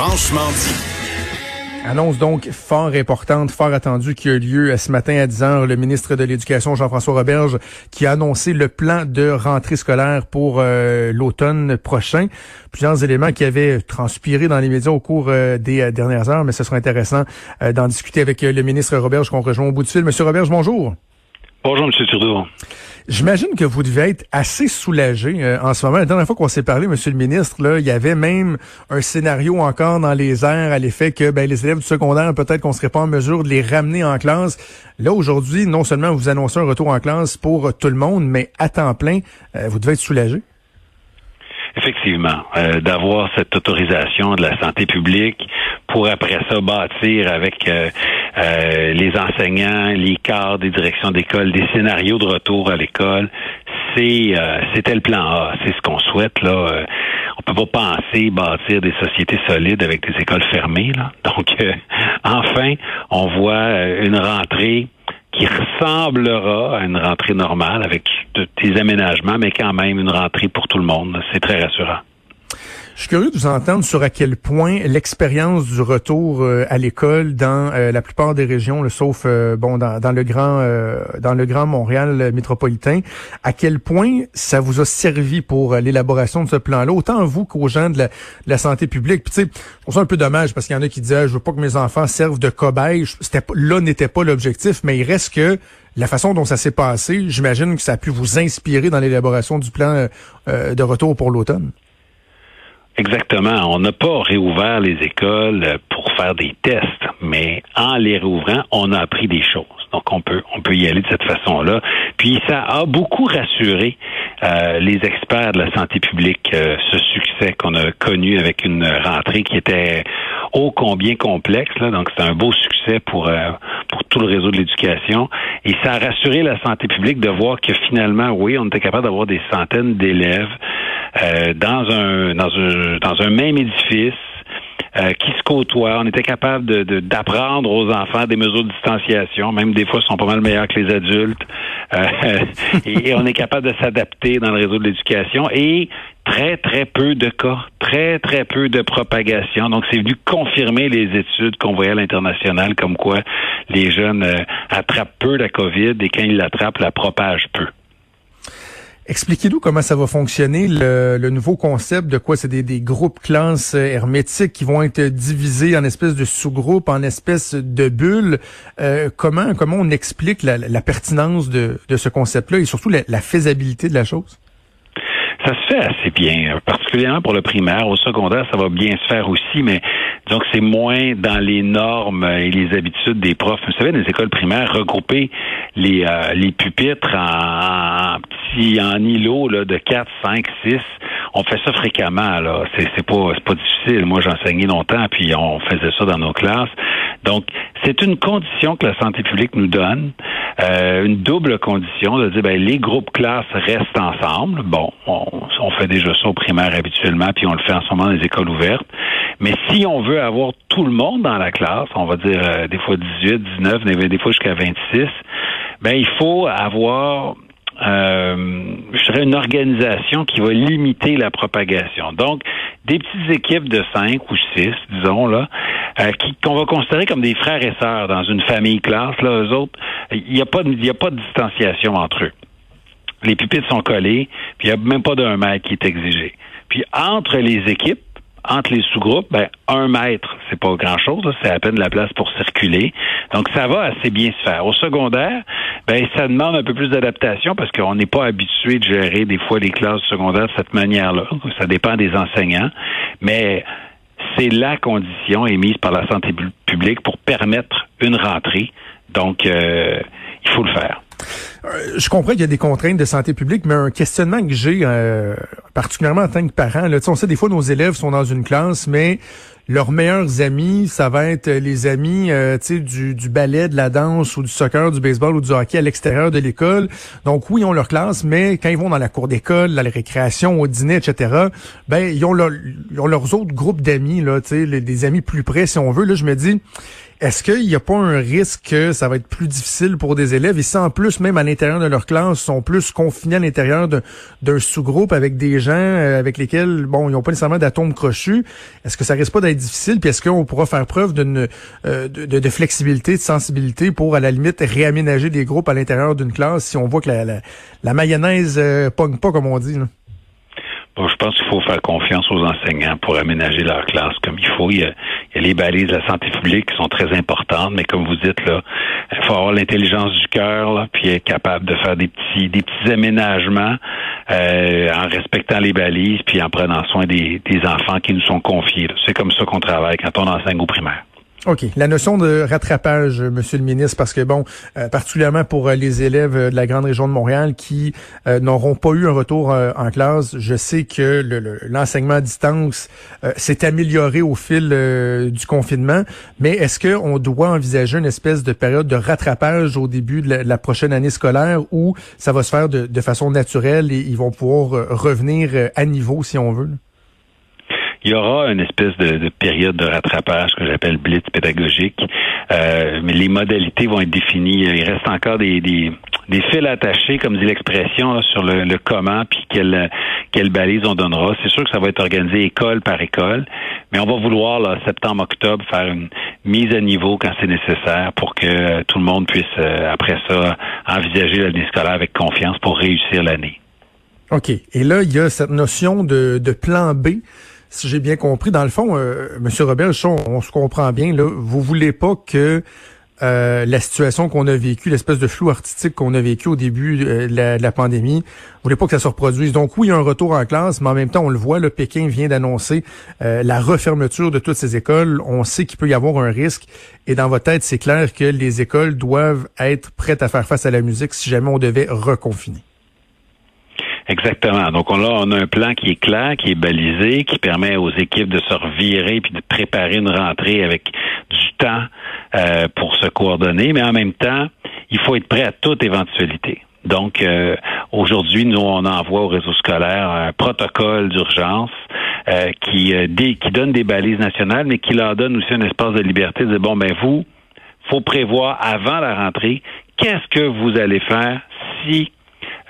Franchement dit. Annonce donc fort importante, fort attendue qui a eu lieu ce matin à 10 heures. Le ministre de l'Éducation, Jean-François Roberge, qui a annoncé le plan de rentrée scolaire pour euh, l'automne prochain. Plusieurs éléments qui avaient transpiré dans les médias au cours euh, des euh, dernières heures, mais ce sera intéressant d'en discuter avec le ministre Roberge qu'on rejoint au bout du fil. Monsieur Roberge, bonjour. Bonjour, M. Trudeau. J'imagine que vous devez être assez soulagé euh, en ce moment. La dernière fois qu'on s'est parlé, Monsieur le ministre, là, il y avait même un scénario encore dans les airs à l'effet que ben, les élèves du secondaire, peut-être qu'on serait pas en mesure de les ramener en classe. Là, aujourd'hui, non seulement vous annoncez un retour en classe pour tout le monde, mais à temps plein, euh, vous devez être soulagé. Effectivement, euh, d'avoir cette autorisation de la santé publique pour après ça bâtir avec euh, euh, les enseignants, les cadres des directions d'école, des scénarios de retour à l'école, c'est c'était le plan A, c'est ce qu'on souhaite là. on peut pas penser bâtir des sociétés solides avec des écoles fermées là. Donc enfin, on voit une rentrée qui ressemblera à une rentrée normale avec des aménagements, mais quand même une rentrée pour tout le monde. C'est très rassurant. Je suis curieux de vous entendre sur à quel point l'expérience du retour euh, à l'école dans euh, la plupart des régions, le, sauf euh, bon dans, dans, le grand dans le grand Montréal métropolitain, à quel point ça vous a servi pour l'élaboration de ce plan-là, autant vous qu'aux gens de la, santé publique. Puis tu sais, je trouve un peu dommage parce qu'il y en a qui disaient je veux pas que mes enfants servent de cobayes. C'était là n'était pas l'objectif, mais il reste que la façon dont ça s'est passé, j'imagine que ça a pu vous inspirer dans l'élaboration du plan de retour pour l'automne. Exactement. On n'a pas réouvert les écoles pour faire des tests, mais en les réouvrant, on a appris des choses. Donc on peut on peut y aller de cette façon-là. Puis ça a beaucoup rassuré euh, les experts de la santé publique euh, ce succès qu'on a connu avec une rentrée qui était ô combien complexe. Là. Donc c'est un beau succès pour euh, pour tout le réseau de l'éducation. Et ça a rassuré la santé publique de voir que finalement, oui, on était capable d'avoir des centaines d'élèves euh, dans un dans un dans un même édifice euh, qui se côtoient. On était capable de, d'apprendre aux enfants des mesures de distanciation, même des fois, ils sont pas mal meilleurs que les adultes. Euh, et, on est capable de s'adapter dans le réseau de l'éducation. Et très, très peu de cas, très, très peu de propagation. Donc, c'est venu confirmer les études qu'on voyait à l'international, comme quoi les jeunes attrapent peu la COVID et quand ils l'attrapent, la propagent peu. Expliquez-nous comment ça va fonctionner, le, nouveau concept de quoi? C'est des, groupes classes euh, hermétiques qui vont être divisés en espèces de sous-groupes, en espèces de bulles. Euh, comment comment on explique la, pertinence de, ce concept-là et surtout la faisabilité de la chose? Ça se fait assez bien, particulièrement pour le primaire. Au secondaire, ça va bien se faire aussi, mais donc c'est moins dans les normes et les habitudes des profs. Vous savez, dans les écoles primaires, regrouper les, euh, les pupitres en, en petits en îlots là, de 4, 5, 6, on fait ça fréquemment. Là, c'est, c'est pas c'est pas difficile. Moi, j'enseignais longtemps, puis on faisait ça dans nos classes. Donc, c'est une condition que la santé publique nous donne, euh, une double condition de dire ben les groupes classes restent ensemble. Bon, on, on fait déjà ça au primaire habituellement, puis on le fait en ce moment dans les écoles ouvertes. Mais si on veut avoir tout le monde dans la classe, on va dire euh, des fois 18, 19, des fois jusqu'à 26, ben il faut avoir euh, je dirais une organisation qui va limiter la propagation. Donc, des petites équipes de cinq ou six, disons là, euh, qui qu'on va considérer comme des frères et sœurs dans une famille classe. Là, eux autres, il n'y a pas, il a pas de distanciation entre eux. Les pupitres sont collés, puis il n'y a même pas d'un mètre qui est exigé. Puis entre les équipes, entre les sous-groupes, ben, un mètre, c'est pas grand-chose, c'est à peine la place pour circuler. Donc, ça va assez bien se faire. Au secondaire, ben, ça demande un peu plus d'adaptation parce qu'on n'est pas habitué de gérer des fois les classes secondaires de cette manière-là. Ça dépend des enseignants. Mais c'est la condition émise par la santé publique pour permettre une rentrée. Donc, euh, il faut le faire. Euh, je comprends qu'il y a des contraintes de santé publique, mais un questionnement que j'ai, euh, particulièrement en tant que parent, là, on sait des fois nos élèves sont dans une classe, mais leurs meilleurs amis, ça va être les amis euh, du, du ballet, de la danse ou du soccer, du baseball ou du hockey à l'extérieur de l'école. Donc oui, ils ont leur classe, mais quand ils vont dans la cour d'école, la récréation, au dîner, etc., ben ils ont, ils ont leurs autres groupes d'amis, des amis plus près, si on veut. Là, je me dis, est-ce qu'il n'y a pas un risque que ça va être plus difficile pour des élèves? Et si en plus même à l'intérieur de leur classe, sont plus confinés à l'intérieur d'un sous-groupe avec des gens euh, avec lesquels, bon, ils n'ont pas nécessairement d'atomes crochus. Est-ce que ça risque pas d'être difficile? Puis est-ce qu'on pourra faire preuve d'une euh, de, flexibilité, de sensibilité pour, à la limite, réaménager des groupes à l'intérieur d'une classe si on voit que la, la, mayonnaise euh, pogne pas, comme on dit? Je pense qu'il faut faire confiance aux enseignants pour aménager leur classe comme il faut. Il y, a, les balises de la santé publique qui sont très importantes, mais comme vous dites, là, il faut avoir l'intelligence du cœur, puis être capable de faire des petits, des petits aménagements euh, en respectant les balises, puis en prenant soin des, des enfants qui nous sont confiés. C'est comme ça qu'on travaille quand on enseigne au primaire. OK. La notion de rattrapage, Monsieur le ministre, parce que bon, euh, particulièrement pour euh, les élèves de la grande région de Montréal qui euh, n'auront pas eu un retour en classe, je sais que l'enseignement à distance s'est amélioré au fil du confinement, mais est-ce qu'on doit envisager une espèce de période de rattrapage au début de la, prochaine année scolaire où ça va se faire de façon naturelle et ils vont pouvoir revenir à niveau si on veut? Il y aura une espèce de, période de rattrapage que j'appelle blitz pédagogique, euh, mais les modalités vont être définies. Il reste encore des, des, des fils attachés, comme dit l'expression, sur le, comment, puis quelle, quelle balise on donnera. C'est sûr que ça va être organisé école par école, mais on va vouloir, là, septembre-octobre, faire une mise à niveau quand c'est nécessaire pour que tout le monde puisse, euh, après ça, envisager l'année scolaire avec confiance pour réussir l'année. OK. Et là, il y a cette notion de, de plan B si j'ai bien compris, dans le fond, euh, Monsieur Robert, on, se comprend bien, là, vous voulez pas que euh, la situation qu'on a vécue, l'espèce de flou artistique qu'on a vécu au début euh, de, la, pandémie, vous voulez pas que ça se reproduise? Donc oui, il y a un retour en classe, mais en même temps, on le voit, le Pékin vient d'annoncer la refermeture de toutes ces écoles. On sait qu'il peut y avoir un risque. Et dans votre tête, c'est clair que les écoles doivent être prêtes à faire face à la musique si jamais on devait reconfiner. Exactement. Donc on a, on a un plan qui est clair, qui est balisé, qui permet aux équipes de se revirer puis de préparer une rentrée avec du temps euh, pour se coordonner, mais en même temps, il faut être prêt à toute éventualité. Donc, euh, aujourd'hui, nous, on envoie au réseau scolaire un protocole d'urgence euh, qui, qui donne des balises nationales, mais qui leur donne aussi un espace de liberté de dire, bon, ben vous, faut prévoir avant la rentrée, qu'est-ce que vous allez faire si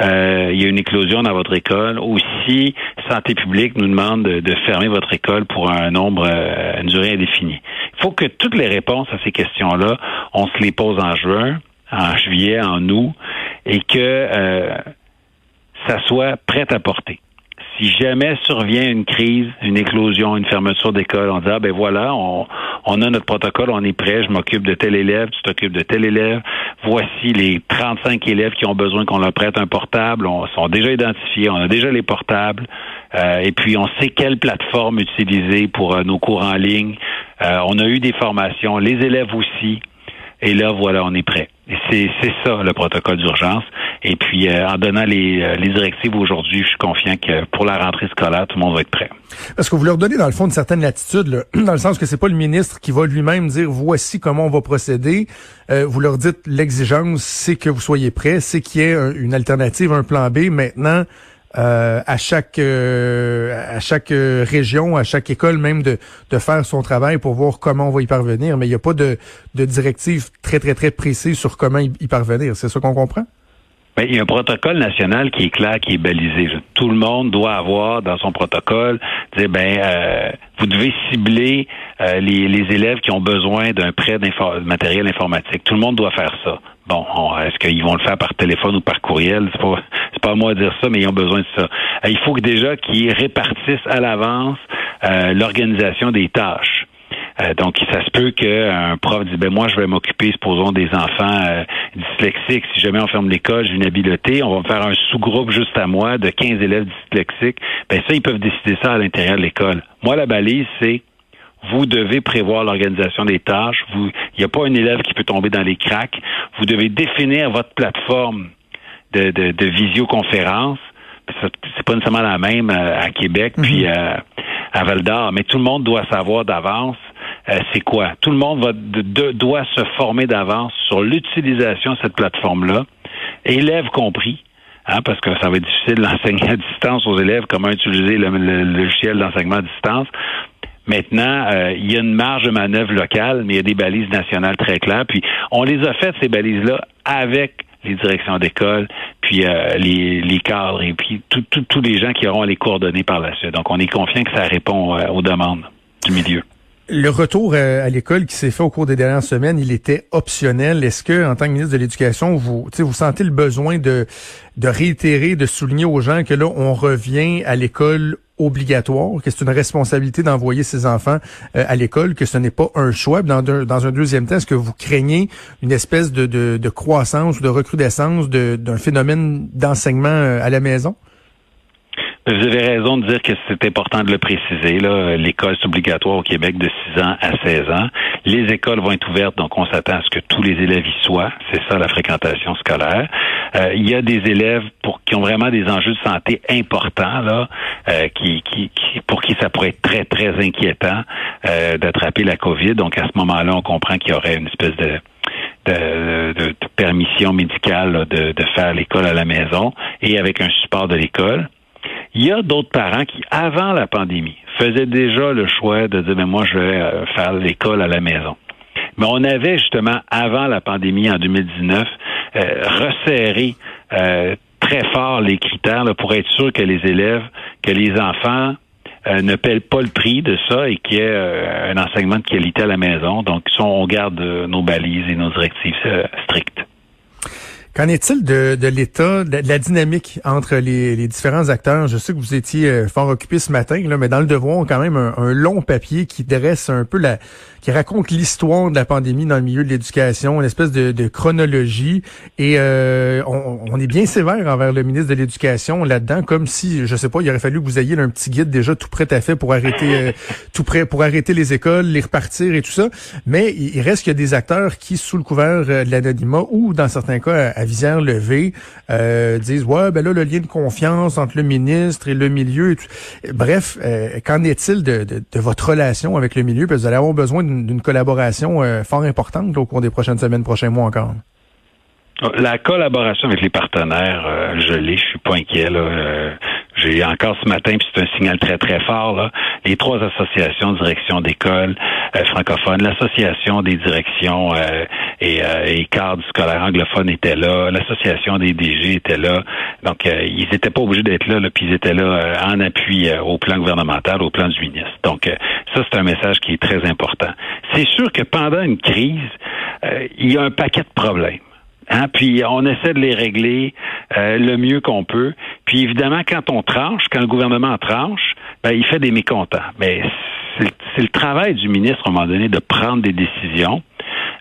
euh, il y a une éclosion dans votre école, aussi Santé publique nous demande de, fermer votre école pour un nombre, euh, une durée indéfinie. Il faut que toutes les réponses à ces questions-là, on se les pose en juin, en juillet, en août, et que euh, ça soit prêt à porter si jamais survient une crise, une éclosion, une fermeture d'école, on dit ah ben voilà, on, on a notre protocole, on est prêt, je m'occupe de tel élève, tu t'occupes de tel élève. Voici les 35 élèves qui ont besoin qu'on leur prête un portable. On sont déjà identifiés, on a déjà les portables. Euh, et puis, on sait quelle plateforme utiliser pour euh, nos cours en ligne. Euh, on a eu des formations, les élèves aussi. Et là, voilà, on est prêt. C'est ça le protocole d'urgence. Et puis, euh, en donnant les, euh, les directives aujourd'hui, je suis confiant que pour la rentrée scolaire, tout le monde va être prêt. Parce que vous leur donnez, dans le fond, une certaine latitude, dans le sens que c'est pas le ministre qui va lui-même dire voici comment on va procéder. Euh, vous leur dites l'exigence, c'est que vous soyez prêts, c'est qu'il y ait une alternative, un plan B. Maintenant, euh, à chaque euh, à chaque euh, région, à chaque école même de, de faire son travail pour voir comment on va y parvenir. Mais il n'y a pas de, de directive très, très, très précise sur comment y, parvenir. C'est ça qu'on comprend? Il y a un protocole national qui est clair, qui est balisé. Tout le monde doit avoir dans son protocole, dire ben vous devez cibler les, les élèves qui ont besoin d'un prêt de matériel informatique. Tout le monde doit faire ça. Bon, est-ce qu'ils vont le faire par téléphone ou par courriel? C'est pas, c'est pas à moi de dire ça, mais ils ont besoin de ça. Euh, il faut que déjà qu'ils répartissent à l'avance euh, l'organisation des tâches. Euh, donc, ça se peut qu'un prof dise, ben moi, je vais m'occuper, supposons, des enfants dyslexiques. Si jamais on ferme l'école, j'ai une habileté, on va faire un sous-groupe juste à moi de 15 élèves dyslexiques. Ben ça, ils peuvent décider ça à l'intérieur de l'école. Moi, la balise, c'est vous devez prévoir l'organisation des tâches. il n'y a pas un élève qui peut tomber dans les cracks. Vous devez définir votre plateforme de, de, de visioconférence. C'est pas nécessairement la même euh, à Québec puis mhm. euh, à Val d'Or, mais tout le monde doit savoir d'avance euh, c'est quoi? Tout le monde va, doit se former d'avance sur l'utilisation de cette plateforme-là, élèves compris. Hein, parce que ça va être difficile d'enseigner à distance aux élèves comment utiliser le logiciel d'enseignement à distance. Maintenant, euh, il y a une marge de manœuvre locale, mais il y a des balises nationales très claires. Puis on les a faites, ces balises-là, avec les directions d'école, puis euh, les, cadres et puis tous les gens qui auront les coordonnées par la suite. Donc, on est confiant que ça répond euh, aux demandes du milieu. Le retour à l'école qui s'est fait au cours des dernières semaines, il était optionnel. Est-ce que, en tant que ministre de l'Éducation, vous, vous sentez le besoin de, de réitérer, de souligner aux gens que là, on revient à l'école obligatoire, que c'est une responsabilité d'envoyer ses enfants euh, à l'école, que ce n'est pas un choix? Dans, dans un deuxième temps, est-ce que vous craignez une espèce de, de, de croissance ou de recrudescence d'un phénomène d'enseignement euh, à la maison? Vous avez raison de dire que c'est important de le préciser. L'école est obligatoire au Québec de 6 ans à 16 ans. Les écoles vont être ouvertes, donc on s'attend à ce que tous les élèves y soient. C'est ça la fréquentation scolaire. Euh, il y a des élèves pour qui ont vraiment des enjeux de santé importants, là, euh, qui, qui, pour qui ça pourrait être très, très inquiétant euh, d'attraper la COVID. Donc à ce moment-là, on comprend qu'il y aurait une espèce de de, de, permission médicale de, de faire l'école à la maison et avec un support de l'école. Il y a d'autres parents qui, avant la pandémie, faisaient déjà le choix de dire, mais ben, moi, je vais euh, faire l'école à la maison. Mais on avait justement, avant la pandémie, en 2019, euh, resserré euh, très fort les critères pour être sûr que les élèves, que les enfants ne paient pas le prix de ça et qu'il y ait un enseignement de qualité à la maison. Donc, on garde nos balises et nos directives strictes. Qu'en est-il de, de l'état, de, la dynamique entre les, les, différents acteurs? Je sais que vous étiez euh, fort occupé ce matin, là, mais dans le devoir, quand même un, un, long papier qui dresse un peu la, qui raconte l'histoire de la pandémie dans le milieu de l'éducation, une espèce de, de chronologie. Et euh, on, on, est bien sévère envers le ministre de l'Éducation là-dedans, comme si, je sais pas, il aurait fallu que vous ayez un petit guide déjà tout prêt à fait pour arrêter, euh, tout prêt pour arrêter les écoles, les repartir et tout ça. Mais il, reste qu'il y a des acteurs qui, sous le couvert de l'anonymat ou dans certains cas visière levée euh, disent ouais ben là le lien de confiance entre le ministre et le milieu. Bref, euh, qu'en est-il de, de, votre relation avec le milieu? Parce vous allez avoir besoin d'une collaboration euh, fort importante au cours des prochaines semaines, prochains mois encore. La collaboration avec les partenaires, euh, je l'ai, je suis pas inquiet. Là. J'ai encore ce matin, puis c'est un signal très, très fort, là, les trois associations, direction d'école euh, francophone, l'association des directions euh, et, euh, et cadres scolaires anglophones étaient là, l'association des DG était là. Donc, euh, ils n'étaient pas obligés d'être là, là, puis ils étaient là en appui au plan gouvernemental, au plan du ministre. Donc, ça, c'est un message qui est très important. C'est sûr que pendant une crise, il y a un paquet de problèmes. Hein, puis on essaie de les régler euh, le mieux qu'on peut. Puis évidemment, quand on tranche, quand le gouvernement tranche, ben, il fait des mécontents. Mais c'est le travail du ministre, à un moment donné, de prendre des décisions.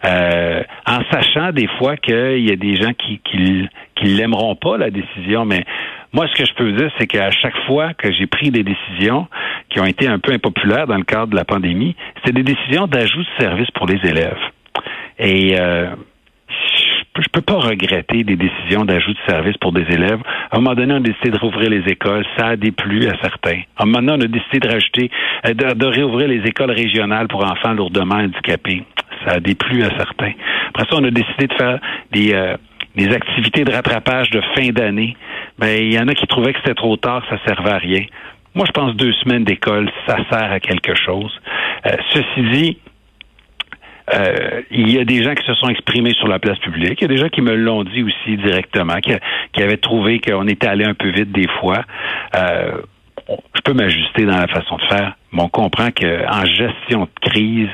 Euh, en sachant des fois qu'il y a des gens qui qui, l'aimeront pas la décision, mais moi ce que je peux dire c'est qu'à chaque fois que j'ai pris des décisions qui ont été un peu impopulaires dans le cadre de la pandémie, c'est des décisions d'ajout de services pour les élèves. Et euh, je peux pas regretter des décisions d'ajout de services pour des élèves. À un moment donné, on a décidé de rouvrir les écoles. Ça a déplu à certains. À un moment donné, on a décidé de rajouter, euh, de, réouvrir les écoles régionales pour enfants lourdement handicapés. Ça a déplu à certains. Après ça, on a décidé de faire des, euh, des activités de rattrapage de fin d'année. Ben, il y en a qui trouvaient que c'était trop tard, que ça servait à rien. Moi, je pense deux semaines d'école, ça sert à quelque chose. Euh, ceci dit, euh, il y a des gens qui se sont exprimés sur la place publique. Il y a des gens qui me l'ont dit aussi directement, qui, qui avaient trouvé qu'on était allé un peu vite des fois. Euh, je peux m'ajuster dans la façon de faire, mais on comprend qu'en gestion de crise,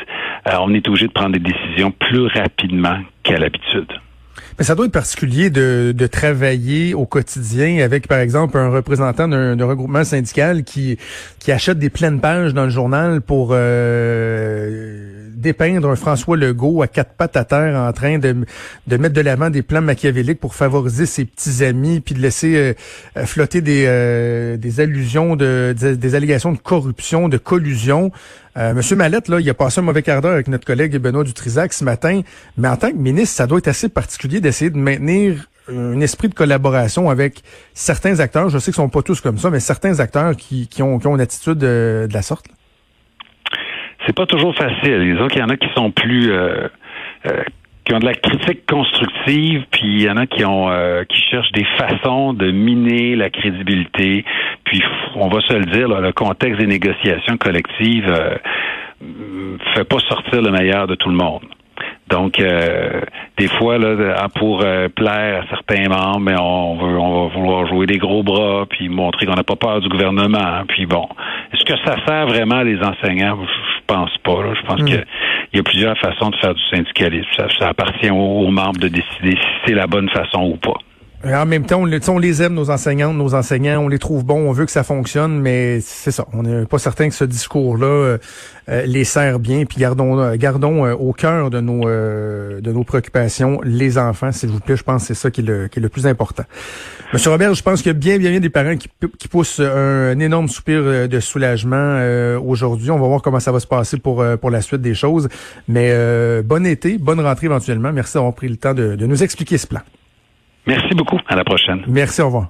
euh, on est obligé de prendre des décisions plus rapidement qu'à l'habitude. Mais ça doit être particulier de, de, travailler au quotidien avec, par exemple, un représentant d'un regroupement syndical qui, qui achète des pleines pages dans le journal pour euh, dépeindre un François Legault à quatre pattes à terre en train de, de mettre de l'avant des plans machiavéliques pour favoriser ses petits amis, puis de laisser euh, euh, flotter des, euh, des allusions, de, des, allégations de corruption, de collusion. Monsieur Mallette, là, il a passé un mauvais quart d'heure avec notre collègue Benoît Dutrisac ce matin, mais en tant que ministre, ça doit être assez particulier d'essayer de maintenir un esprit de collaboration avec certains acteurs. Je sais qu'ils sont pas tous comme ça, mais certains acteurs qui, qui, ont, qui ont une attitude de, de la sorte. Là c'est pas toujours facile. Disons qu'il y en a qui sont plus euh, euh, qui ont de la critique constructive, puis il y en a qui ont euh, qui cherchent des façons de miner la crédibilité. Puis on va se le dire, le contexte des négociations collectives fait pas sortir le meilleur de tout le monde. Donc, euh, des fois, là, pour euh, plaire à certains membres, mais on, veut, on va vouloir jouer des gros bras, puis montrer qu'on n'a pas peur du gouvernement. Puis bon, est-ce que ça sert vraiment les enseignants? Je pense pas. Je pense hmm. qu'il y a plusieurs façons de faire du syndicalisme. Ça, appartient aux membres de décider si c'est la bonne façon ou pas. En même temps, on, les aime, nos enseignantes, nos enseignants, on les trouve bons, on veut que ça fonctionne, mais c'est ça. On n'est pas certain que ce discours-là euh, euh, les sert bien. Puis gardons, euh, gardons au cœur de nos de nos préoccupations les enfants, s'il vous plaît. Je pense que c'est ça qui est, le, qui est le plus important. Monsieur Robert, je pense qu'il y a bien, bien, bien des parents qui, qui poussent un, énorme soupir de soulagement aujourd'hui. On va voir comment ça va se passer pour pour la suite des choses. Mais bon été, bonne rentrée éventuellement. Merci d'avoir pris le temps de, de nous expliquer ce plan. Merci beaucoup. À la prochaine. Merci. Au revoir.